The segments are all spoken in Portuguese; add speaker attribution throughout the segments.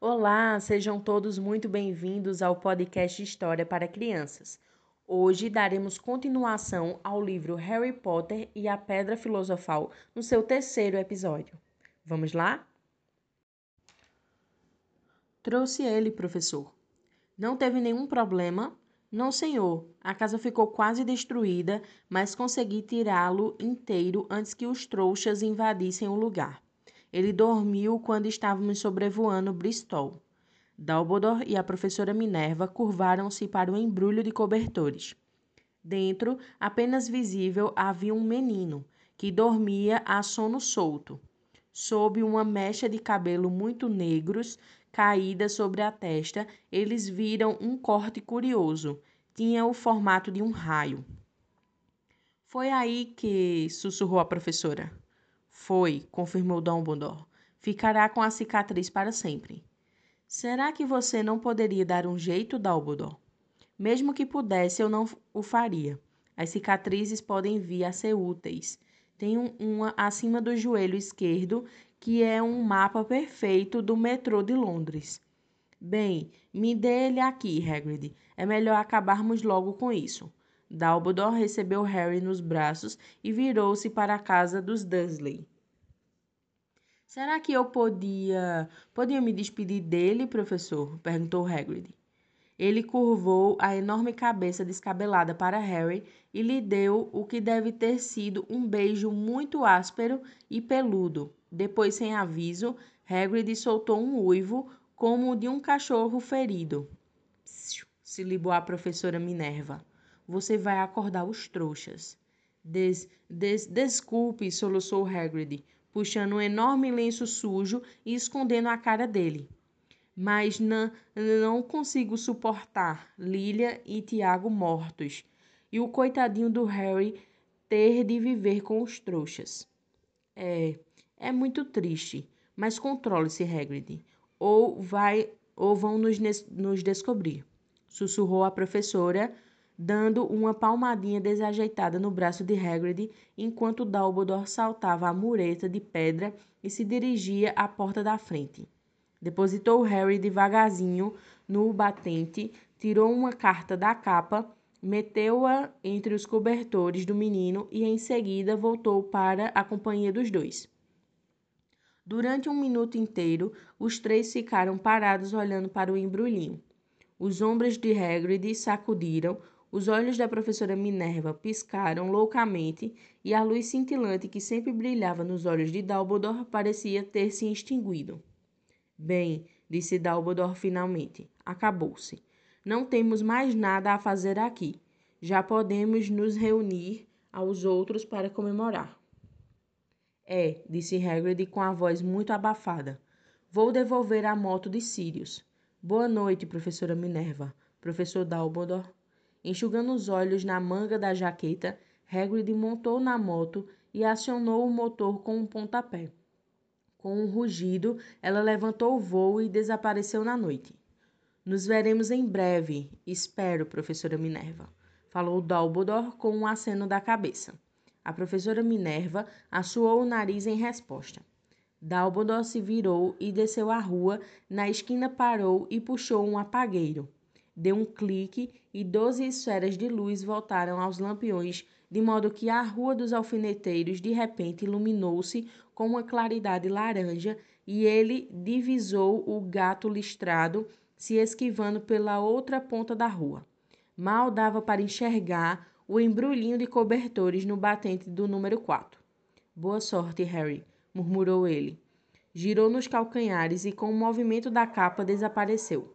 Speaker 1: Olá, sejam todos muito bem-vindos ao podcast História para Crianças. Hoje daremos continuação ao livro Harry Potter e a Pedra Filosofal no seu terceiro episódio. Vamos lá? Trouxe ele, professor. Não teve nenhum problema? Não, senhor. A casa ficou quase destruída, mas consegui tirá-lo inteiro antes que os trouxas invadissem o lugar. Ele dormiu quando estávamos sobrevoando Bristol. Dumbledore e a professora Minerva curvaram-se para o embrulho de cobertores. Dentro, apenas visível, havia um menino, que dormia a sono solto, sob uma mecha de cabelo muito negros caída sobre a testa, eles viram um corte curioso. Tinha o formato de um raio. Foi aí que sussurrou a professora. Foi, confirmou Dumbledore. Ficará com a cicatriz para sempre. Será que você não poderia dar um jeito, Dumbledore? Mesmo que pudesse, eu não o faria. As cicatrizes podem vir a ser úteis. Tenho uma acima do joelho esquerdo, que é um mapa perfeito do metrô de Londres. Bem, me dê ele aqui, Hagrid. É melhor acabarmos logo com isso. Dumbledore recebeu Harry nos braços e virou-se para a casa dos Dursley. Será que eu podia, podia me despedir dele, professor? perguntou Hagrid. Ele curvou a enorme cabeça descabelada para Harry e lhe deu o que deve ter sido um beijo muito áspero e peludo. Depois, sem aviso, Hagrid soltou um uivo como o de um cachorro ferido. Psiu, se libou a professora Minerva. Você vai acordar os trouxas. Des, des, desculpe, soluçou Hagrid, puxando um enorme lenço sujo e escondendo a cara dele. Mas não, consigo suportar Lilia e Tiago mortos e o coitadinho do Harry ter de viver com os trouxas. É, é muito triste, mas controle-se, Hagrid, ou vai ou vão nos, nos descobrir, sussurrou a professora, dando uma palmadinha desajeitada no braço de Hagrid, enquanto Dumbledore saltava a mureta de pedra e se dirigia à porta da frente. Depositou Harry devagarzinho no batente, tirou uma carta da capa, meteu-a entre os cobertores do menino e em seguida voltou para a companhia dos dois. Durante um minuto inteiro, os três ficaram parados olhando para o embrulhinho. Os ombros de Hagrid sacudiram, os olhos da professora Minerva piscaram loucamente e a luz cintilante que sempre brilhava nos olhos de Dumbledore parecia ter se extinguido. Bem, disse Dumbledore finalmente, acabou-se. Não temos mais nada a fazer aqui. Já podemos nos reunir aos outros para comemorar. É, disse Hagrid com a voz muito abafada. Vou devolver a moto de Sirius. Boa noite, professora Minerva. Professor Dumbledore Enxugando os olhos na manga da jaqueta, Hagrid montou na moto e acionou o motor com um pontapé. Com um rugido, ela levantou o voo e desapareceu na noite. Nos veremos em breve, espero, professora Minerva, falou Dumbledore com um aceno da cabeça. A professora Minerva assoou o nariz em resposta. Dumbledore se virou e desceu a rua, na esquina parou e puxou um apagueiro deu um clique e doze esferas de luz voltaram aos lampiões, de modo que a Rua dos Alfineteiros de repente iluminou-se com uma claridade laranja e ele divisou o gato listrado se esquivando pela outra ponta da rua. Mal dava para enxergar o embrulhinho de cobertores no batente do número 4. Boa sorte, Harry, murmurou ele. Girou nos calcanhares e, com o movimento da capa, desapareceu.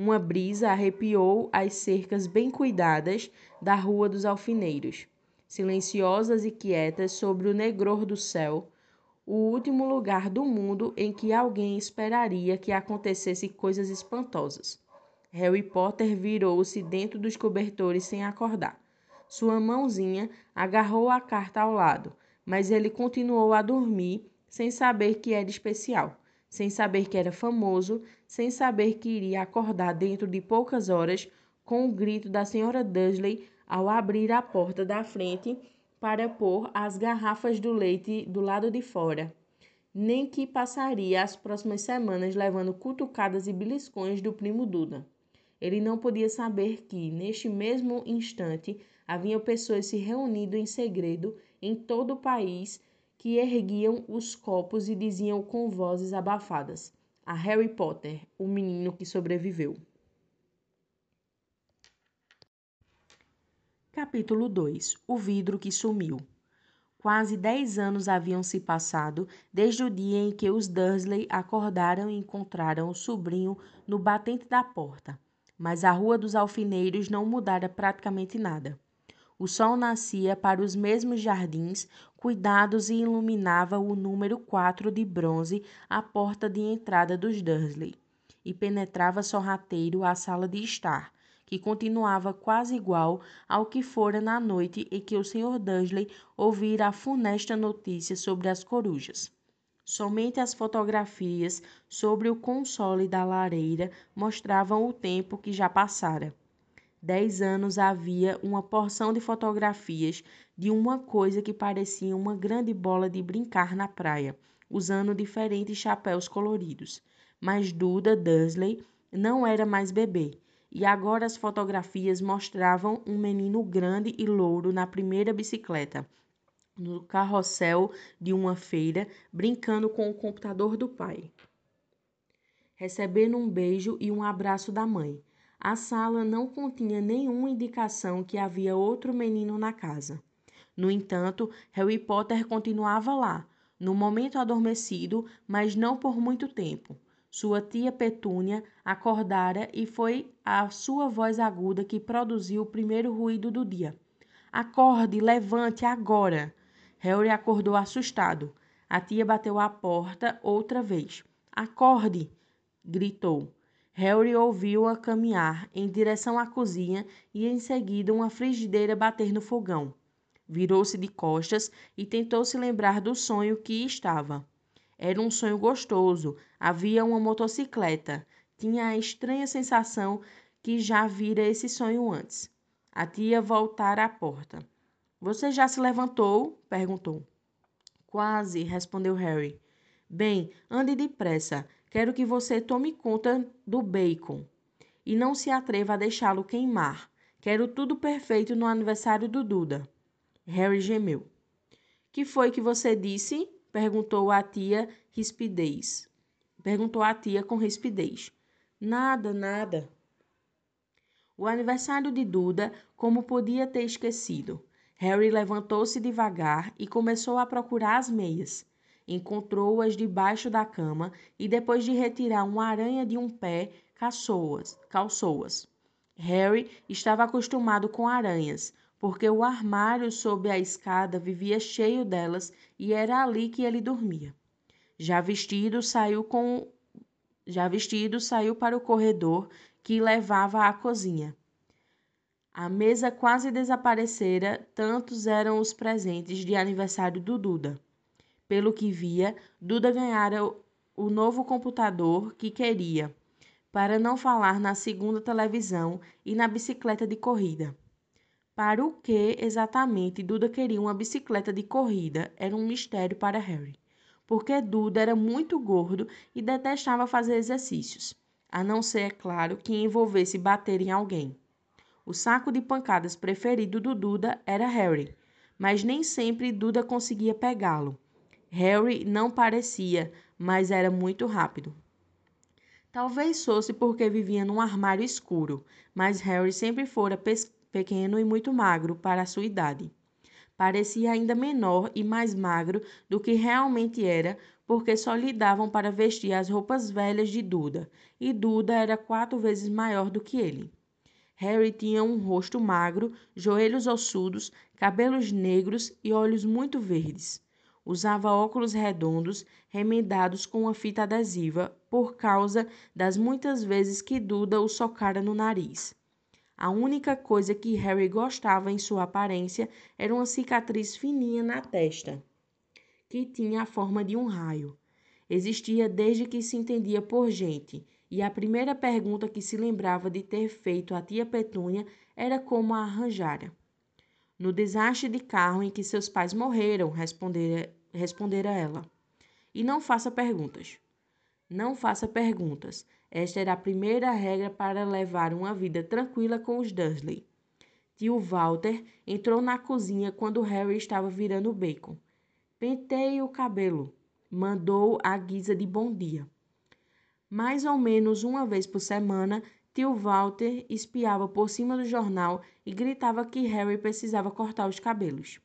Speaker 1: Uma brisa arrepiou as cercas bem cuidadas da Rua dos Alfineiros, silenciosas e quietas sobre o negror do céu, o último lugar do mundo em que alguém esperaria que acontecesse coisas espantosas. Harry Potter virou-se dentro dos cobertores sem acordar. Sua mãozinha agarrou a carta ao lado, mas ele continuou a dormir sem saber que era especial sem saber que era famoso, sem saber que iria acordar dentro de poucas horas com o grito da senhora Dursley ao abrir a porta da frente para pôr as garrafas do leite do lado de fora. nem que passaria as próximas semanas levando cutucadas e beliscões do primo Duda. Ele não podia saber que, neste mesmo instante, haviam pessoas se reunindo em segredo em todo o país que erguiam os copos e diziam com vozes abafadas: A Harry Potter, o menino que sobreviveu. Capítulo 2 O vidro que sumiu. Quase dez anos haviam se passado desde o dia em que os Dursley acordaram e encontraram o sobrinho no batente da porta, mas a Rua dos Alfineiros não mudara praticamente nada. O sol nascia para os mesmos jardins cuidados e iluminava o número 4 de bronze à porta de entrada dos Dursley, e penetrava sorrateiro a sala de estar, que continuava quase igual ao que fora na noite em que o Sr. Dursley ouvira a funesta notícia sobre as corujas. Somente as fotografias sobre o console da lareira mostravam o tempo que já passara dez anos havia uma porção de fotografias de uma coisa que parecia uma grande bola de brincar na praia, usando diferentes chapéus coloridos. Mas Duda Dursley não era mais bebê, e agora as fotografias mostravam um menino grande e louro na primeira bicicleta, no carrossel de uma feira, brincando com o computador do pai. Recebendo um beijo e um abraço da mãe. A sala não continha nenhuma indicação que havia outro menino na casa. No entanto, Harry Potter continuava lá, no momento adormecido, mas não por muito tempo. Sua tia Petúnia acordara e foi a sua voz aguda que produziu o primeiro ruído do dia. Acorde, levante agora! Harry acordou assustado. A tia bateu à porta outra vez. Acorde! gritou. Harry ouviu-a caminhar em direção à cozinha e em seguida uma frigideira bater no fogão. Virou-se de costas e tentou se lembrar do sonho que estava. Era um sonho gostoso. Havia uma motocicleta. Tinha a estranha sensação que já vira esse sonho antes. A tia voltara à porta. Você já se levantou? perguntou. Quase, respondeu Harry. Bem, ande depressa. Quero que você tome conta do bacon e não se atreva a deixá-lo queimar. Quero tudo perfeito no aniversário do Duda. Harry gemeu. Que foi que você disse? perguntou a tia rispidez. Perguntou a tia com rispidez. Nada, nada. O aniversário de Duda, como podia ter esquecido. Harry levantou-se devagar e começou a procurar as meias encontrou-as debaixo da cama e, depois de retirar uma aranha de um pé. Calçou-as. Harry estava acostumado com aranhas, porque o armário sob a escada vivia cheio delas e era ali que ele dormia. Já vestido, saiu com já vestido, saiu para o corredor que levava à cozinha. A mesa quase desaparecera, tantos eram os presentes de aniversário do Duda. Pelo que via, Duda ganhara o novo computador que queria, para não falar na segunda televisão e na bicicleta de corrida. Para o que exatamente Duda queria uma bicicleta de corrida era um mistério para Harry, porque Duda era muito gordo e detestava fazer exercícios, a não ser, é claro, que envolvesse bater em alguém. O saco de pancadas preferido do Duda era Harry, mas nem sempre Duda conseguia pegá-lo Harry não parecia, mas era muito rápido. Talvez fosse porque vivia num armário escuro, mas Harry sempre fora pequeno e muito magro para a sua idade. Parecia ainda menor e mais magro do que realmente era, porque só lhe davam para vestir as roupas velhas de Duda, e Duda era quatro vezes maior do que ele. Harry tinha um rosto magro, joelhos ossudos, cabelos negros e olhos muito verdes. Usava óculos redondos remendados com uma fita adesiva por causa das muitas vezes que Duda o socara no nariz. A única coisa que Harry gostava em sua aparência era uma cicatriz fininha na testa, que tinha a forma de um raio. Existia desde que se entendia por gente, e a primeira pergunta que se lembrava de ter feito à tia Petúnia era como a arranjara. No desastre de carro em que seus pais morreram, respondera, respondera ela. E não faça perguntas. Não faça perguntas. Esta era a primeira regra para levar uma vida tranquila com os Dursley. Tio Walter entrou na cozinha quando Harry estava virando bacon. Penteie o cabelo, mandou a guisa de bom dia. Mais ou menos uma vez por semana, tio Walter espiava por cima do jornal e gritava que Harry precisava cortar os cabelos.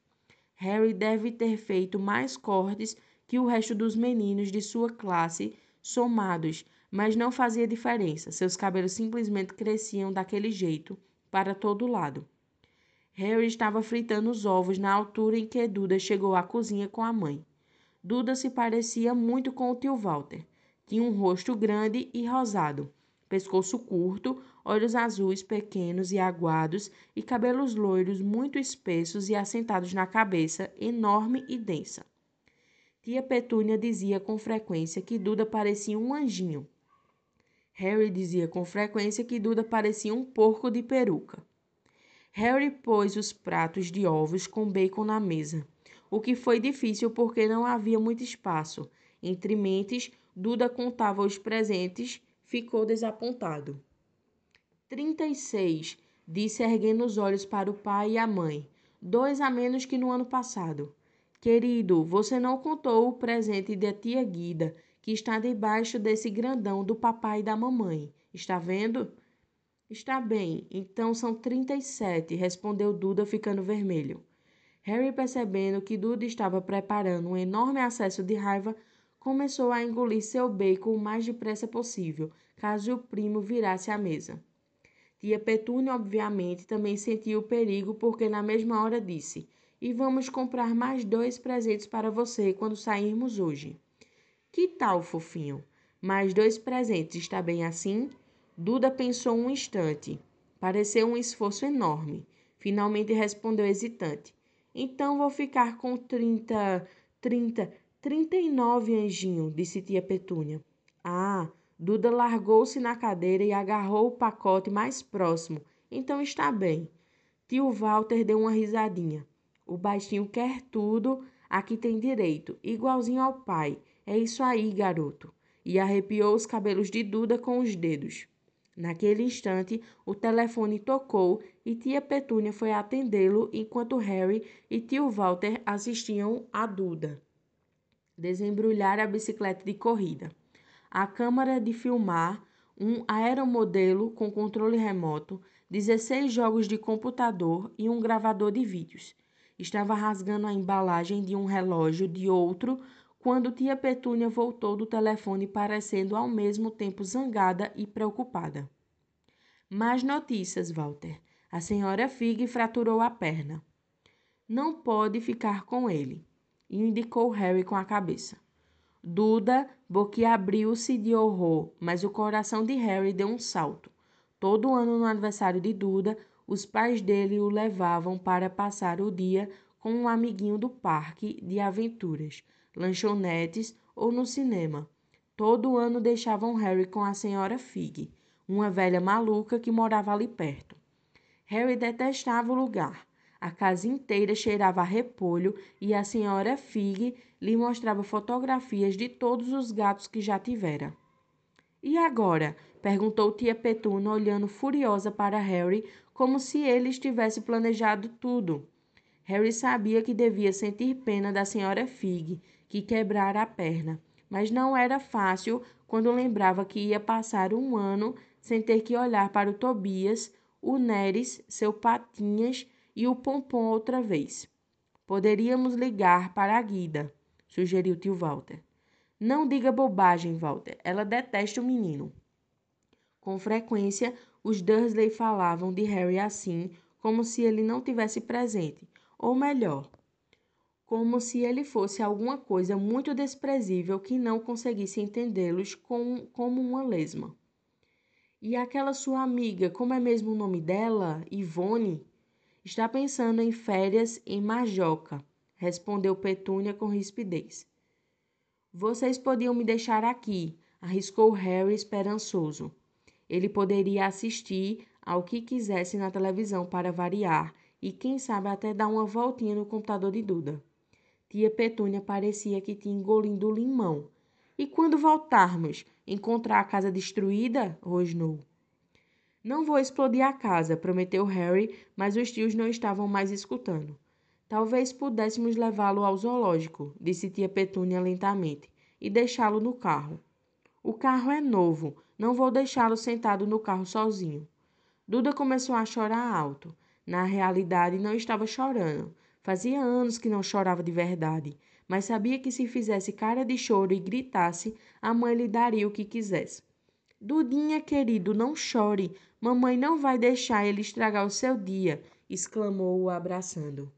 Speaker 1: Harry deve ter feito mais cortes que o resto dos meninos de sua classe somados, mas não fazia diferença. Seus cabelos simplesmente cresciam daquele jeito, para todo lado. Harry estava fritando os ovos na altura em que Duda chegou à cozinha com a mãe. Duda se parecia muito com o tio Walter. Tinha um rosto grande e rosado, pescoço curto, olhos azuis pequenos e aguados e cabelos loiros muito espessos e assentados na cabeça, enorme e densa. Tia Petúnia dizia com frequência que Duda parecia um anjinho. Harry dizia com frequência que Duda parecia um porco de peruca. Harry pôs os pratos de ovos com bacon na mesa, o que foi difícil porque não havia muito espaço. Entre mentes, Duda contava os presentes, ficou desapontado. Trinta e seis, disse erguendo os olhos para o pai e a mãe. Dois a menos que no ano passado. Querido, você não contou o presente da tia Guida, que está debaixo desse grandão do papai e da mamãe. Está vendo? Está bem, então são trinta e sete, respondeu Duda, ficando vermelho. Harry, percebendo que Duda estava preparando um enorme acesso de raiva, começou a engolir seu bacon o mais depressa possível, caso o primo virasse à mesa. Tia Petúnia, obviamente, também sentiu o perigo, porque na mesma hora disse: e vamos comprar mais dois presentes para você quando sairmos hoje. Que tal, fofinho? Mais dois presentes, está bem assim? Duda pensou um instante. Pareceu um esforço enorme. Finalmente respondeu hesitante. Então vou ficar com trinta, trinta, trinta e nove, anjinho, disse tia Petúnia. Ah, Duda largou-se na cadeira e agarrou o pacote mais próximo. Então está bem. Tio Walter deu uma risadinha. O baixinho quer tudo, aqui tem direito, igualzinho ao pai. É isso aí, garoto. E arrepiou os cabelos de Duda com os dedos. Naquele instante, o telefone tocou e tia Petúnia foi atendê-lo enquanto Harry e tio Walter assistiam a Duda desembrulhar a bicicleta de corrida. A câmara de filmar, um aeromodelo com controle remoto, 16 jogos de computador e um gravador de vídeos. Estava rasgando a embalagem de um relógio de outro quando tia Petúnia voltou do telefone parecendo ao mesmo tempo zangada e preocupada. Mais notícias, Walter. A senhora Fig fraturou a perna. Não pode ficar com ele, indicou Harry com a cabeça. Duda boquiabriu-se de horror, mas o coração de Harry deu um salto. Todo ano no aniversário de Duda, os pais dele o levavam para passar o dia com um amiguinho do parque de aventuras, lanchonetes ou no cinema. Todo ano deixavam Harry com a senhora Fig, uma velha maluca que morava ali perto. Harry detestava o lugar. A casa inteira cheirava a repolho e a senhora Fig lhe mostrava fotografias de todos os gatos que já tivera. E agora? perguntou tia Petuna, olhando furiosa para Harry, como se ele estivesse planejado tudo. Harry sabia que devia sentir pena da senhora Fig, que quebrara a perna, mas não era fácil quando lembrava que ia passar um ano sem ter que olhar para o Tobias, o Neres, seu Patinhas e o Pompom outra vez. Poderíamos ligar para a Guida, sugeriu tio Walter. Não diga bobagem, Walter. Ela detesta o menino. Com frequência, os Dursley falavam de Harry assim, como se ele não tivesse presente, ou melhor, como se ele fosse alguma coisa muito desprezível que não conseguisse entendê-los com, como uma lesma. E aquela sua amiga, como é mesmo o nome dela? Ivone? Está pensando em férias em Majoca, respondeu Petúnia com rispidez. Vocês podiam me deixar aqui, arriscou Harry esperançoso. Ele poderia assistir ao que quisesse na televisão para variar e, quem sabe, até dar uma voltinha no computador de Duda. Tia Petúnia parecia que tinha engolido limão. E quando voltarmos, encontrar a casa destruída? rosnou. Não vou explodir a casa, prometeu Harry, mas os tios não estavam mais escutando. Talvez pudéssemos levá-lo ao zoológico, disse tia Petúnia lentamente, e deixá-lo no carro. O carro é novo, não vou deixá-lo sentado no carro sozinho. Duda começou a chorar alto. Na realidade, não estava chorando. Fazia anos que não chorava de verdade, mas sabia que se fizesse cara de choro e gritasse, a mãe lhe daria o que quisesse. Dudinha, querido, não chore. Mamãe não vai deixar ele estragar o seu dia, exclamou-o abraçando.